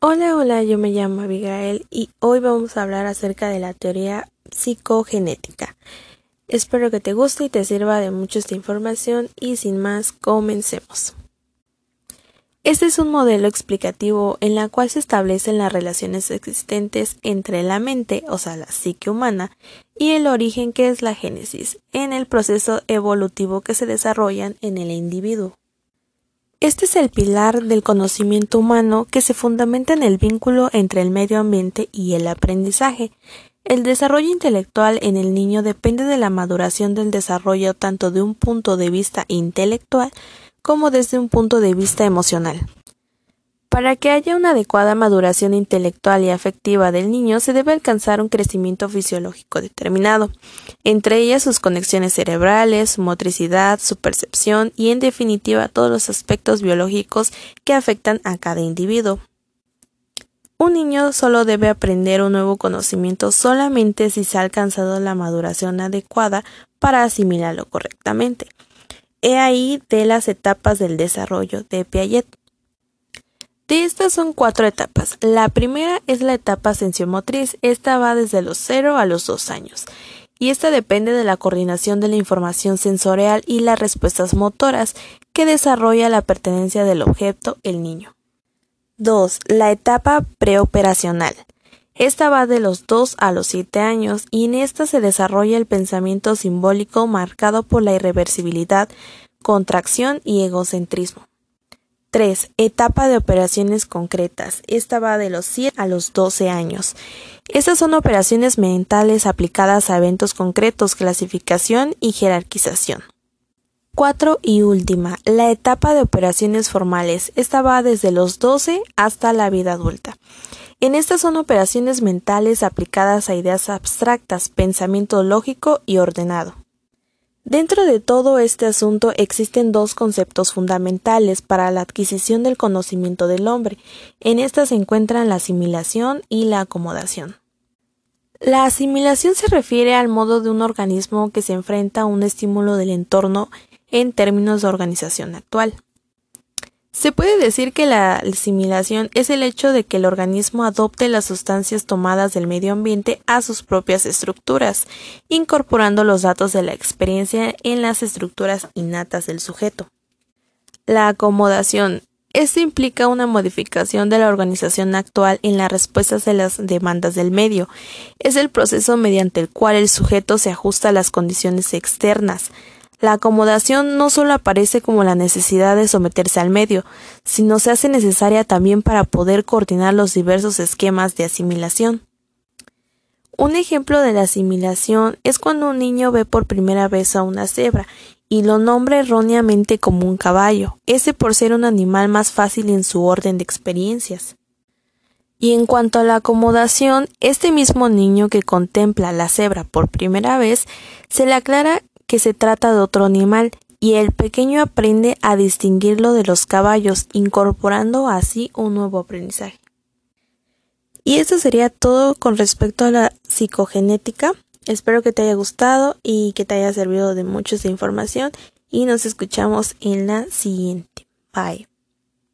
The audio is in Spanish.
Hola, hola, yo me llamo Abigail y hoy vamos a hablar acerca de la teoría psicogenética. Espero que te guste y te sirva de mucha esta información y sin más, comencemos. Este es un modelo explicativo en la cual se establecen las relaciones existentes entre la mente, o sea, la psique humana, y el origen que es la génesis, en el proceso evolutivo que se desarrollan en el individuo. Este es el pilar del conocimiento humano que se fundamenta en el vínculo entre el medio ambiente y el aprendizaje. El desarrollo intelectual en el niño depende de la maduración del desarrollo tanto de un punto de vista intelectual como desde un punto de vista emocional. Para que haya una adecuada maduración intelectual y afectiva del niño se debe alcanzar un crecimiento fisiológico determinado, entre ellas sus conexiones cerebrales, su motricidad, su percepción y en definitiva todos los aspectos biológicos que afectan a cada individuo. Un niño solo debe aprender un nuevo conocimiento solamente si se ha alcanzado la maduración adecuada para asimilarlo correctamente. He ahí de las etapas del desarrollo de Piaget. De estas son cuatro etapas. La primera es la etapa sensiomotriz. Esta va desde los 0 a los 2 años. Y esta depende de la coordinación de la información sensorial y las respuestas motoras que desarrolla la pertenencia del objeto, el niño. 2. La etapa preoperacional. Esta va de los 2 a los 7 años y en esta se desarrolla el pensamiento simbólico marcado por la irreversibilidad, contracción y egocentrismo. 3. Etapa de operaciones concretas. Esta va de los 7 a los 12 años. Estas son operaciones mentales aplicadas a eventos concretos, clasificación y jerarquización. 4. Y última, la etapa de operaciones formales. Esta va desde los 12 hasta la vida adulta. En estas son operaciones mentales aplicadas a ideas abstractas, pensamiento lógico y ordenado. Dentro de todo este asunto existen dos conceptos fundamentales para la adquisición del conocimiento del hombre. En estas se encuentran la asimilación y la acomodación. La asimilación se refiere al modo de un organismo que se enfrenta a un estímulo del entorno en términos de organización actual. Se puede decir que la asimilación es el hecho de que el organismo adopte las sustancias tomadas del medio ambiente a sus propias estructuras, incorporando los datos de la experiencia en las estructuras innatas del sujeto. La acomodación. Esto implica una modificación de la organización actual en las respuestas de las demandas del medio. Es el proceso mediante el cual el sujeto se ajusta a las condiciones externas, la acomodación no solo aparece como la necesidad de someterse al medio, sino se hace necesaria también para poder coordinar los diversos esquemas de asimilación. Un ejemplo de la asimilación es cuando un niño ve por primera vez a una cebra y lo nombra erróneamente como un caballo, ese por ser un animal más fácil en su orden de experiencias. Y en cuanto a la acomodación, este mismo niño que contempla la cebra por primera vez se le aclara que se trata de otro animal y el pequeño aprende a distinguirlo de los caballos, incorporando así un nuevo aprendizaje. Y esto sería todo con respecto a la psicogenética. Espero que te haya gustado y que te haya servido de mucho esta información y nos escuchamos en la siguiente. Bye.